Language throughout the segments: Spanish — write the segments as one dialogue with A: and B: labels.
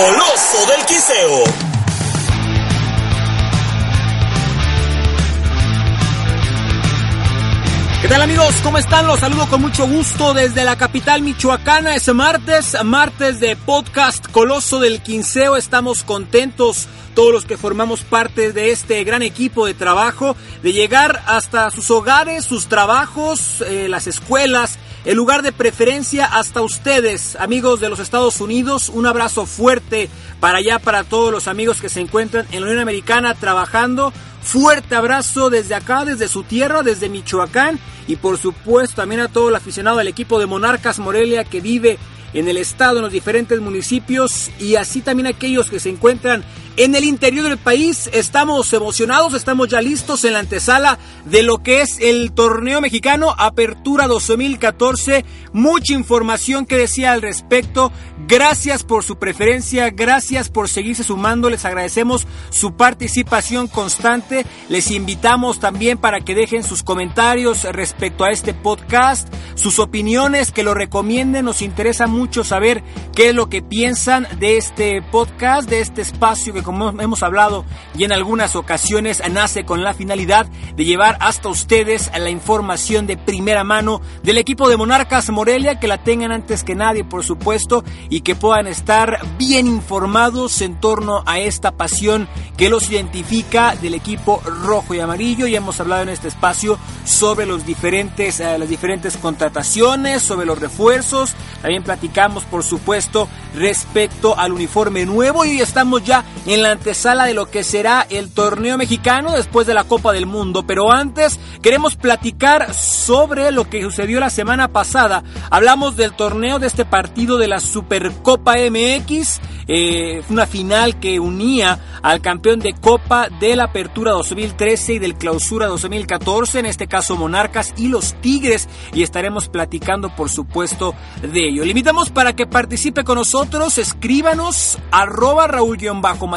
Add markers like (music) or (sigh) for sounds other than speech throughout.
A: Coloso del Quiseo.
B: ¿Qué tal amigos? ¿Cómo están? Los saludo con mucho gusto desde la capital michoacana. Es martes, martes de podcast Coloso del Quinceo. Estamos contentos todos los que formamos parte de este gran equipo de trabajo, de llegar hasta sus hogares, sus trabajos, eh, las escuelas, el lugar de preferencia hasta ustedes, amigos de los Estados Unidos. Un abrazo fuerte para allá, para todos los amigos que se encuentran en la Unión Americana trabajando. Fuerte abrazo desde acá, desde su tierra, desde Michoacán. Y por supuesto también a todo el aficionado del equipo de Monarcas Morelia que vive en el estado, en los diferentes municipios y así también aquellos que se encuentran en el interior del país. Estamos emocionados, estamos ya listos en la antesala de lo que es el torneo mexicano Apertura 2014. Mucha información que decía al respecto. Gracias por su preferencia, gracias por seguirse sumando. Les agradecemos su participación constante. Les invitamos también para que dejen sus comentarios respecto a este podcast, sus opiniones, que lo recomienden. Nos interesa mucho saber qué es lo que piensan de este podcast, de este espacio que como hemos hablado y en algunas ocasiones nace con la finalidad de llevar hasta ustedes la información de primera mano del equipo de Monarcas Morelia, que la tengan antes que nadie, por supuesto, y que puedan estar bien informados en torno a esta pasión que los identifica del equipo rojo y amarillo. Y hemos hablado en este espacio sobre los diferentes, eh, las diferentes contrataciones, sobre los refuerzos. También platicamos, por supuesto, respecto al uniforme nuevo y estamos ya en la antesala de lo que será el torneo mexicano después de la Copa del Mundo. Pero antes queremos platicar sobre lo que sucedió la semana pasada. Hablamos del torneo de este partido de la Supercopa MX, eh, una final que unía al campeón de Copa de la Apertura 2013 y del Clausura 2014, en este caso Monarcas y los Tigres, y estaremos platicando por supuesto de ello. Le invitamos para que participe con nosotros, escríbanos arroba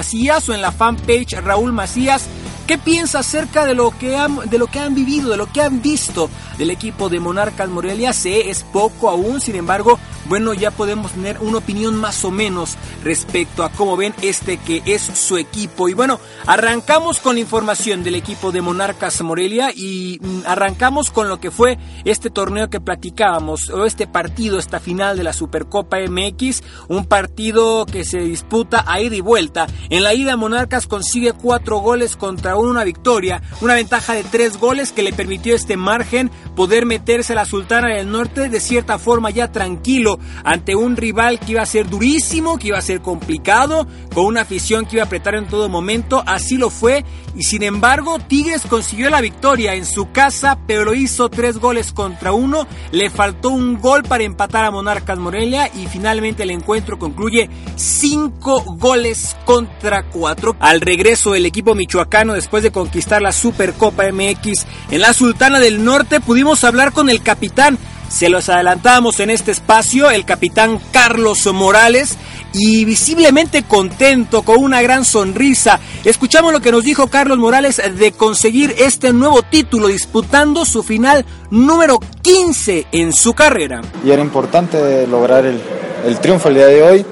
B: Raúl-Macías o en la fanpage Raúl Macías. ¿Qué piensa acerca de lo que han, de lo que han vivido, de lo que han visto del equipo de Monarcas Morelia? Sé, es poco aún, sin embargo, bueno, ya podemos tener una opinión más o menos respecto a cómo ven este que es su equipo. Y bueno, arrancamos con la información del equipo de Monarcas Morelia y mm, arrancamos con lo que fue este torneo que platicábamos, o este partido, esta final de la Supercopa MX, un partido que se disputa a ida y vuelta. En la ida Monarcas consigue cuatro goles contra una victoria, una ventaja de tres goles que le permitió este margen poder meterse a la Sultana del Norte de cierta forma ya tranquilo ante un rival que iba a ser durísimo, que iba a ser complicado, con una afición que iba a apretar en todo momento, así lo fue y sin embargo Tigres consiguió la victoria en su casa, pero lo hizo tres goles contra uno, le faltó un gol para empatar a Monarcas Morelia y finalmente el encuentro concluye cinco goles contra cuatro. Al regreso del equipo michoacano después de conquistar la Supercopa MX en la Sultana del Norte pudimos hablar con el capitán se los adelantamos en este espacio, el capitán Carlos Morales, y visiblemente contento, con una gran sonrisa. Escuchamos lo que nos dijo Carlos Morales de conseguir este nuevo título, disputando su final número 15 en su carrera.
C: Y era importante lograr el, triunfo el día de hoy.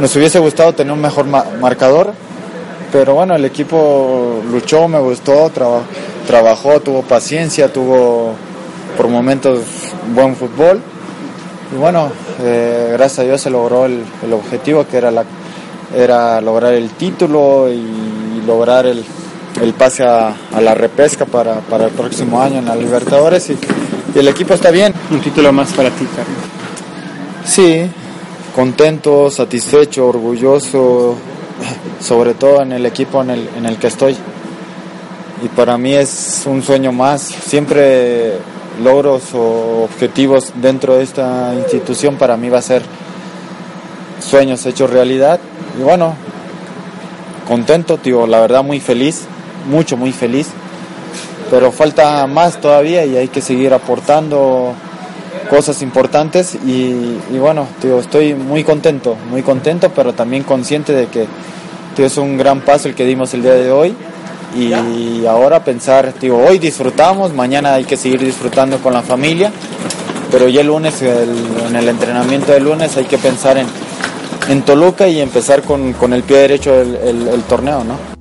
C: Nos hubiese gustado tener un mejor ma marcador, pero bueno, el equipo luchó, me gustó, traba trabajó, tuvo paciencia, tuvo por momentos buen fútbol. Y bueno, eh, gracias a Dios se logró el, el objetivo que era, la, era lograr el título y lograr el, el pase a, a, la repesca para, para, el próximo año en la Libertadores y, y, el equipo está bien.
B: Un título más para ti, Carlos.
C: Sí, contento, satisfecho, orgulloso, (clears throat) sobre todo en el equipo en el, en el que estoy. Y para mí es un sueño más. Siempre logros o objetivos dentro de esta institución para mí va a ser sueños hechos realidad y bueno contento tío la verdad muy feliz mucho muy feliz pero falta más todavía y hay que seguir aportando cosas importantes y, y bueno tío estoy muy contento muy contento pero también consciente de que tío, es un gran paso el que dimos el día de hoy y ahora pensar, digo, hoy disfrutamos, mañana hay que seguir disfrutando con la familia, pero ya el lunes, el, en el entrenamiento del lunes hay que pensar en, en Toluca y empezar con, con el pie derecho el, el torneo, ¿no?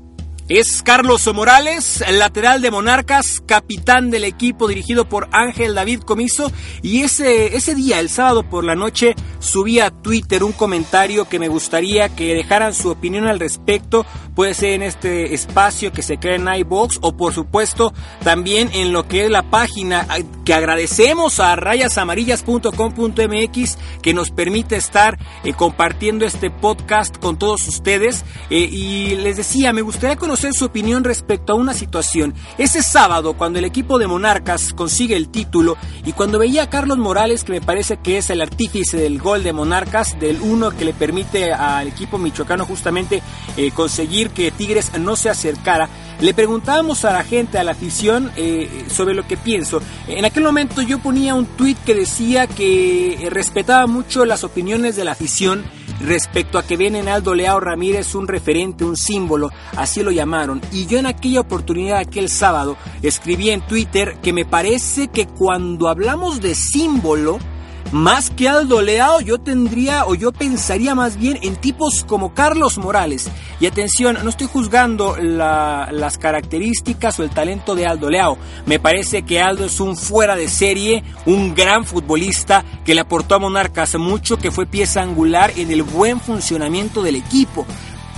B: Es Carlos Morales, lateral de Monarcas, capitán del equipo dirigido por Ángel David Comiso. Y ese, ese día, el sábado por la noche, subí a Twitter un comentario que me gustaría que dejaran su opinión al respecto. Puede ser en este espacio que se crea en iBox o por supuesto también en lo que es la página que agradecemos a rayasamarillas.com.mx que nos permite estar eh, compartiendo este podcast con todos ustedes. Eh, y les decía, me gustaría conocer su opinión respecto a una situación. Ese sábado, cuando el equipo de Monarcas consigue el título y cuando veía a Carlos Morales, que me parece que es el artífice del gol de Monarcas, del uno que le permite al equipo michoacano justamente eh, conseguir que Tigres no se acercara, le preguntábamos a la gente, a la afición, eh, sobre lo que pienso. En aquel momento yo ponía un tuit que decía que respetaba mucho las opiniones de la afición respecto a que ven en Aldo Leao Ramírez un referente, un símbolo, así lo llamaron. Y yo en aquella oportunidad, aquel sábado, escribí en Twitter que me parece que cuando hablamos de símbolo, más que Aldo Leao, yo tendría o yo pensaría más bien en tipos como Carlos Morales. Y atención, no estoy juzgando las características o el talento de Aldo Leao. Me parece que Aldo es un fuera de serie, un gran futbolista que le aportó a Monarcas mucho, que fue pieza angular en el buen funcionamiento del equipo.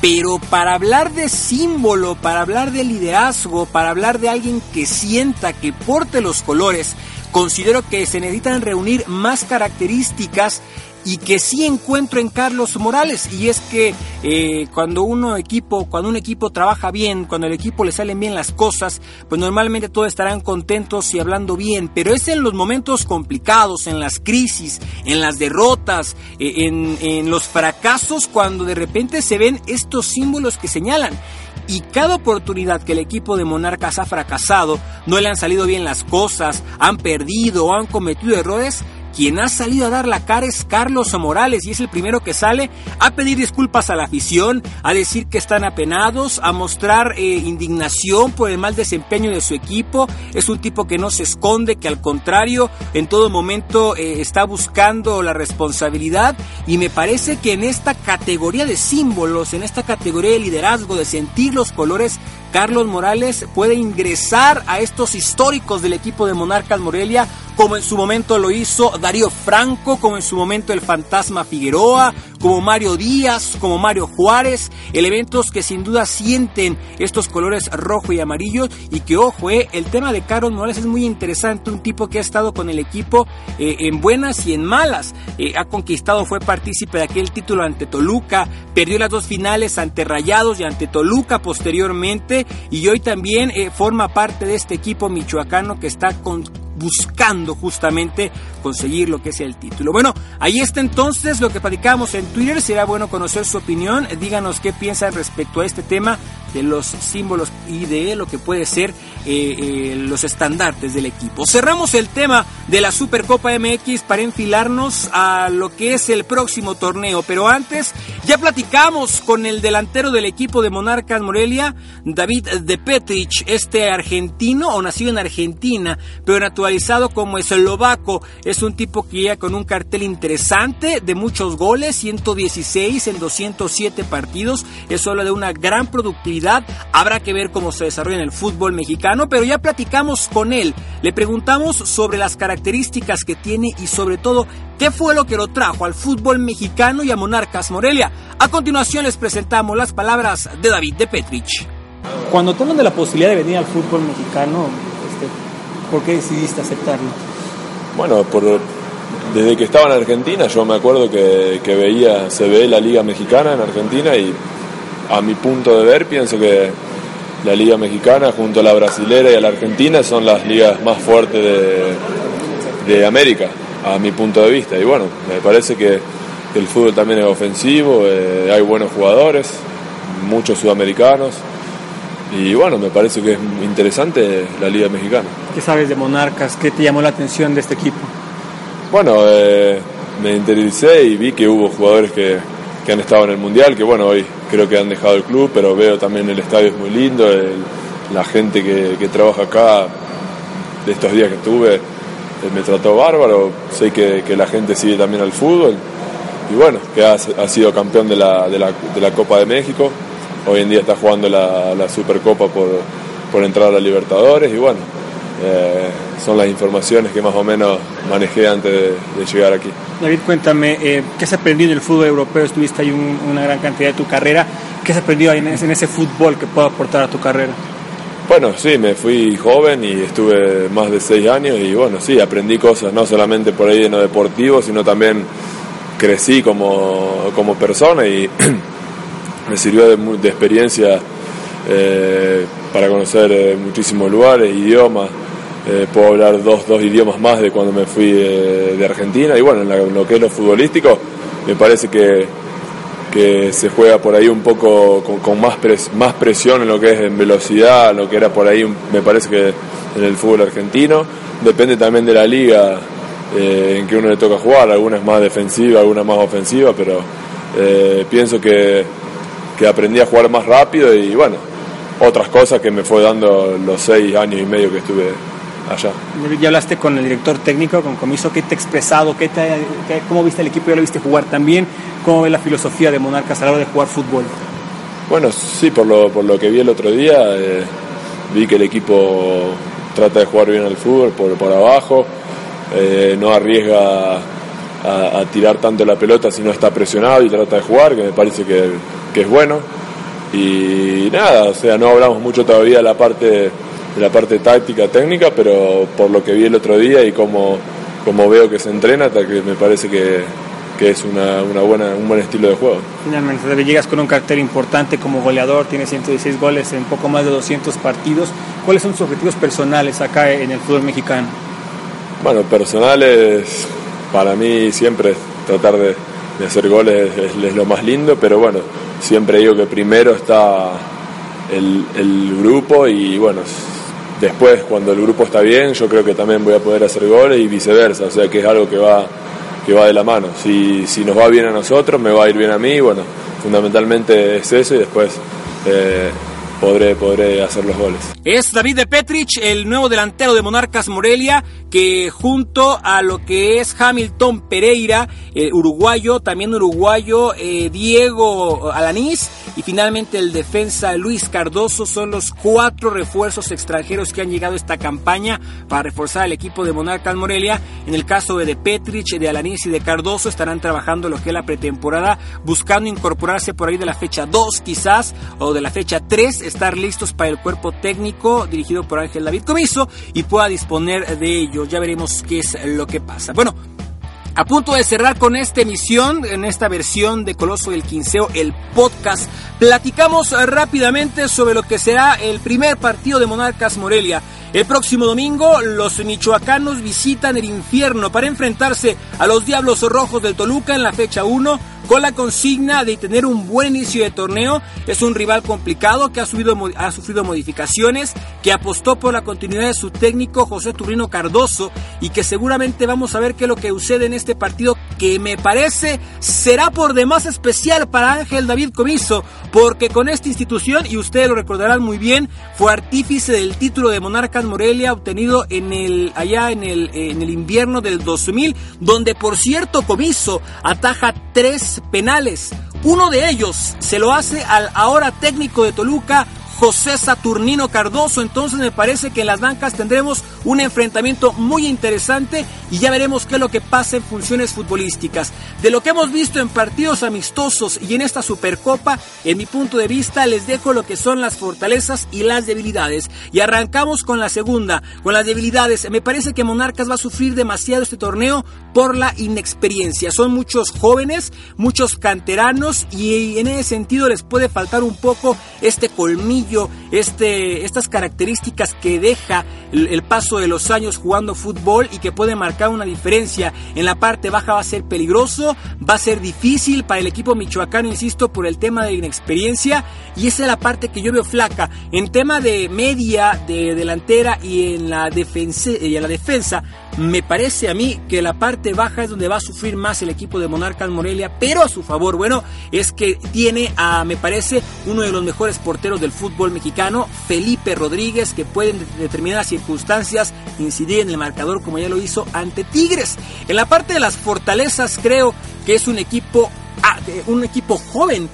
B: Pero para hablar de símbolo, para hablar de liderazgo, para hablar de alguien que sienta, que porte los colores, considero que se necesitan reunir más características y que sí encuentro en Carlos Morales y es que eh, cuando uno equipo cuando un equipo trabaja bien cuando el equipo le salen bien las cosas pues normalmente todos estarán contentos y hablando bien pero es en los momentos complicados en las crisis en las derrotas eh, en, en los fracasos cuando de repente se ven estos símbolos que señalan y cada oportunidad que el equipo de Monarcas ha fracasado, no le han salido bien las cosas, han perdido o han cometido errores, quien ha salido a dar la cara es Carlos Morales y es el primero que sale a pedir disculpas a la afición, a decir que están apenados, a mostrar eh, indignación por el mal desempeño de su equipo. Es un tipo que no se esconde, que al contrario en todo momento eh, está buscando la responsabilidad y me parece que en esta categoría de símbolos, en esta categoría de liderazgo, de sentir los colores, Carlos Morales puede ingresar a estos históricos del equipo de Monarcas Morelia, como en su momento lo hizo Darío Franco, como en su momento el Fantasma Figueroa, como Mario Díaz, como Mario Juárez, elementos que sin duda sienten estos colores rojo y amarillo. Y que ojo, eh, el tema de Carlos Morales es muy interesante, un tipo que ha estado con el equipo eh, en buenas y en malas, eh, ha conquistado, fue partícipe de aquel título ante Toluca, perdió las dos finales ante Rayados y ante Toluca posteriormente y hoy también forma parte de este equipo michoacano que está con buscando justamente conseguir lo que sea el título. Bueno, ahí está entonces lo que platicamos en Twitter. Será bueno conocer su opinión. Díganos qué piensan respecto a este tema de los símbolos y de lo que puede ser eh, eh, los estandartes del equipo. Cerramos el tema de la Supercopa MX para enfilarnos a lo que es el próximo torneo. Pero antes, ya platicamos con el delantero del equipo de Monarcas Morelia, David De Petrich, este argentino o nacido en Argentina, pero naturalizado como eslovaco. Es un tipo que llega con un cartel interesante de muchos goles, 116 en 207 partidos. Eso habla de una gran productividad Habrá que ver cómo se desarrolla en el fútbol mexicano, pero ya platicamos con él. Le preguntamos sobre las características que tiene y sobre todo qué fue lo que lo trajo al fútbol mexicano y a Monarcas Morelia. A continuación les presentamos las palabras de David de Petrich.
D: Cuando te de la posibilidad de venir al fútbol mexicano, este, ¿por qué decidiste aceptarlo?
E: Bueno, por, desde que estaba en Argentina, yo me acuerdo que, que veía, se ve la Liga Mexicana en Argentina y a mi punto de ver, pienso que la Liga Mexicana junto a la brasilera y a la Argentina son las ligas más fuertes de, América, a mi punto de vista. Y bueno, me parece que el fútbol también es ofensivo, eh, hay buenos jugadores, muchos sudamericanos. Y bueno, me parece que es interesante la Liga Mexicana.
D: ¿Qué sabes de Monarcas? ¿Qué te llamó la atención de este equipo?
E: Bueno, eh, me interesé y vi que hubo jugadores que, que han estado en el Mundial, que bueno, hoy creo que han dejado el club, pero veo también el estadio es muy lindo, la gente que, trabaja acá, de estos días que estuve, eh, me trató bárbaro, sé que, la gente sigue también al fútbol y bueno, que ha, ha sido campeón de la, de, la, de la, Copa de México. Hoy en día está jugando la, la Supercopa por, por entrar a la Libertadores y bueno, eh, son las informaciones que más o menos manejé antes de, de llegar aquí.
D: David, cuéntame, eh, ¿qué has aprendido en el fútbol europeo? Estuviste ahí un, una gran cantidad de tu carrera. ¿Qué has aprendido en ese, en ese fútbol que puede aportar a tu carrera?
E: Bueno, sí, me fui joven y estuve más de seis años y bueno, sí, aprendí cosas, no solamente por ahí en lo deportivo, sino también crecí como, como persona y (clears throat) me sirvió de, de experiencia eh, para conocer eh, muchísimos lugares, idiomas. Eh, puedo hablar dos, dos idiomas más de cuando me fui eh, de Argentina. Y bueno, en, lo que es lo futbolístico me parece que, que se juega por ahí un poco con, más, pres, más presión en lo que es en velocidad, lo que era por ahí me parece que en el fútbol argentino, depende también de la liga eh, en que uno le toca jugar, algunas más defensiva, algunas más ofensiva, pero pienso que, que aprendí a jugar más rápido y bueno, otras cosas que me fue dando los seis años y medio que estuve allá.
D: Ya hablaste con el director técnico, con Comiso, ¿qué te ha expresado? ¿Qué te, qué, ¿Cómo viste el equipo? ¿Ya lo viste jugar también? ¿Cómo ve la filosofía de Monarcas a la hora de jugar fútbol?
E: Bueno, sí, por lo, por lo que vi el otro día, eh, vi que el equipo trata de jugar bien al fútbol por, por abajo, eh, no arriesga a, a, tirar tanto la pelota si no está presionado y trata de jugar, que me parece que, que es bueno. Y nada, o sea, no hablamos mucho todavía de la parte de la parte táctica, técnica, pero por lo que vi el otro día y como, como veo que se entrena, que me parece que, que es una, una, buena, un buen estilo de juego.
D: Finalmente, llegas con un cartel importante como goleador, tienes 116 goles en poco más de 200 partidos. ¿Cuáles son tus objetivos personales acá en el fútbol mexicano?
E: Bueno, personales, para mí siempre tratar de, de hacer goles es, es, lo más lindo, pero bueno, siempre digo que primero está el, el grupo y bueno, después cuando el grupo está bien yo creo que también voy a poder hacer goles y viceversa, o sea que es algo que va, que va de la mano. Si, si nos va bien a nosotros, me va a ir bien a mí, bueno, fundamentalmente es eso y después eh, podré, podré hacer los goles.
B: Es David de Petrich, el nuevo delantero de Monarcas Morelia, que junto a lo que es Hamilton Pereira, eh, uruguayo, también uruguayo, eh, Diego Alanís y finalmente el defensa Luis Cardoso son los cuatro refuerzos extranjeros que han llegado esta campaña para reforzar el equipo de Monarcas Morelia. En el caso de De Petrich, de Alanís y de Cardoso estarán trabajando lo que es la pretemporada, buscando incorporarse por ahí de la fecha 2 quizás o de la fecha 3, estar listos para el cuerpo técnico dirigido por Ángel David Comiso y pueda disponer de ello ya veremos qué es lo que pasa. Bueno, a punto de cerrar con esta emisión, en esta versión de Coloso del Quinceo, el podcast, platicamos rápidamente sobre lo que será el primer partido de Monarcas Morelia. El próximo domingo, los michoacanos visitan el infierno para enfrentarse a los Diablos Rojos del Toluca en la fecha 1 con la consigna de tener un buen inicio de torneo. Es un rival complicado que ha, ha sufrido modificaciones, que apostó por la continuidad de su técnico José Turrino Cardoso y que seguramente vamos a ver qué es lo que sucede en este partido que me parece será por demás especial para Ángel David Comiso, porque con esta institución, y ustedes lo recordarán muy bien, fue artífice del título de Monarcas Morelia obtenido allá en el, en el invierno del 2000, donde por cierto Comiso ataja tres penales. Uno de ellos se lo hace al ahora técnico de Toluca, José Saturnino Cardoso. Entonces me parece que en las bancas tendremos un enfrentamiento muy interesante y ya veremos qué es lo que pasa en funciones futbolísticas. De lo que hemos visto en partidos amistosos y en esta Supercopa, en mi punto de vista les dejo lo que son las fortalezas y las debilidades. Y arrancamos con la segunda, con las debilidades. Me parece que Monarcas va a sufrir demasiado este torneo por la inexperiencia. Son muchos jóvenes, muchos canteranos y en ese sentido les puede faltar un poco este colmillo este, estas características que deja el, paso de los años jugando fútbol y que puede marcar una diferencia en la parte baja va a ser peligroso, va a ser difícil para el equipo michoacano, insisto, por el tema de inexperiencia y esa es la parte que yo veo flaca. En tema de media, de delantera y en la defensa, y en la defensa me parece a mí que la parte baja es donde va a sufrir más el equipo de Monarcas Morelia, pero a su favor, bueno, es que tiene a, me parece, uno de los mejores porteros del fútbol mexicano, Felipe Rodríguez, que puede en determinadas circunstancias incidir en el marcador como ya lo hizo ante Tigres. En la parte de las fortalezas creo que es un equipo, ah, un equipo joven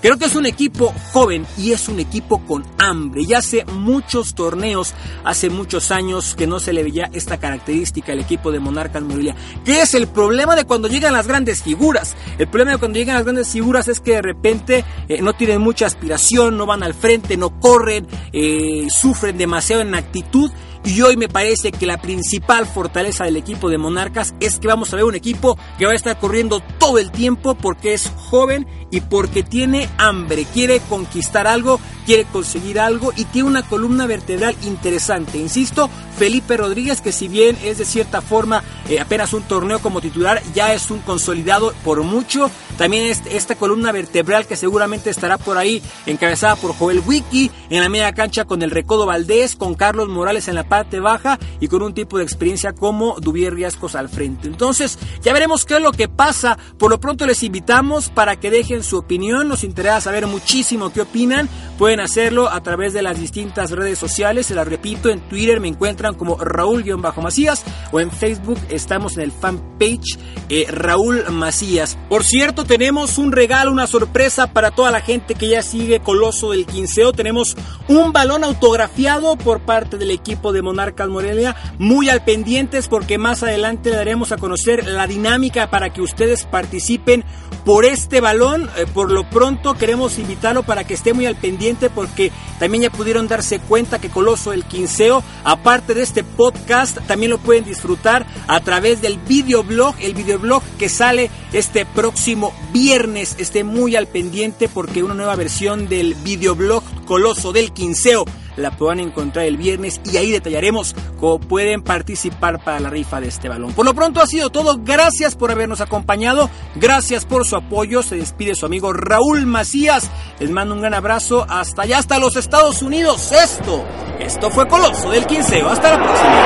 B: Creo que es un equipo joven y es un equipo con hambre. Y hace muchos torneos, hace muchos años que no se le veía esta característica al equipo de Monarcas Morelia. ¿Qué es el problema de cuando llegan las grandes figuras? El problema de cuando llegan las grandes figuras es que de repente eh, no tienen mucha aspiración, no van al frente, no corren, eh, sufren demasiado en actitud y hoy me parece que la principal fortaleza del equipo de Monarcas es que vamos a ver un equipo que va a estar corriendo todo el tiempo porque es joven y porque tiene hambre, quiere conquistar algo, quiere conseguir algo y tiene una columna vertebral interesante. Insisto, Felipe Rodríguez, que si bien es de cierta forma eh, apenas un torneo como titular, ya es un consolidado por mucho. También esta columna vertebral que seguramente estará por ahí encabezada por Joel Wiki en la media cancha con el Recodo Valdés, con Carlos Morales en la parte baja y con un tipo de experiencia como Dubier Riascos al frente. Entonces, ya veremos qué es lo que pasa. Por lo pronto les invitamos para que dejen su opinión. Nos interesa saber muchísimo qué opinan. Pueden hacerlo a través de las distintas redes sociales. Se las repito, en Twitter me encuentran como Raúl-Macías o en Facebook estamos en el fanpage eh, Raúl Macías. Por cierto, tenemos un regalo, una sorpresa para toda la gente que ya sigue Coloso del Quinceo. Tenemos un balón autografiado por parte del equipo de Monarcas Morelia. Muy al pendientes porque más adelante le daremos a conocer la dinámica para que ustedes participen por este balón. Eh, por lo pronto queremos invitarlo para que esté muy al pendiente porque también ya pudieron darse cuenta que Coloso el Quinceo, aparte de este podcast, también lo pueden disfrutar a través del videoblog, el videoblog que sale este próximo viernes. Esté muy al pendiente porque una nueva versión del videoblog Coloso del Quinceo la puedan encontrar el viernes y ahí detallaremos cómo pueden participar para la rifa de este balón. Por lo pronto ha sido todo. Gracias por habernos acompañado. Gracias por su apoyo. Se despide su amigo Raúl Macías. Les mando un gran abrazo hasta allá, hasta los Estados Unidos. Esto, esto fue Coloso del Quinceo. Hasta la próxima.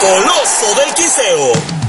A: Coloso del Quinceo